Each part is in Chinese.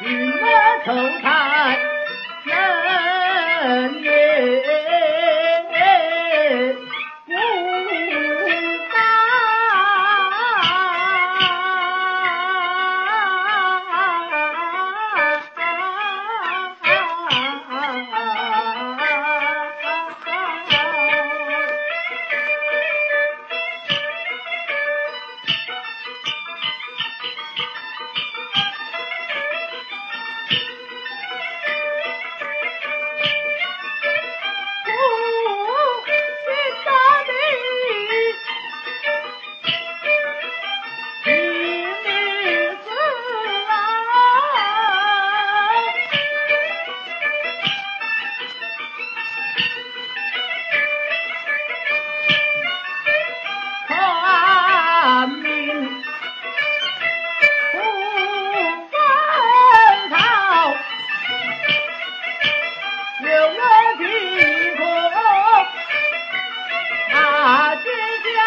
与我同台，人也。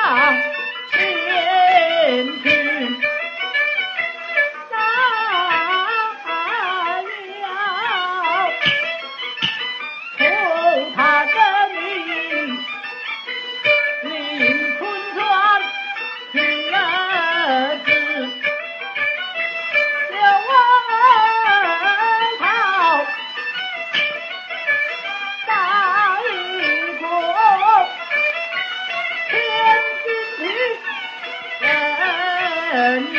啊！and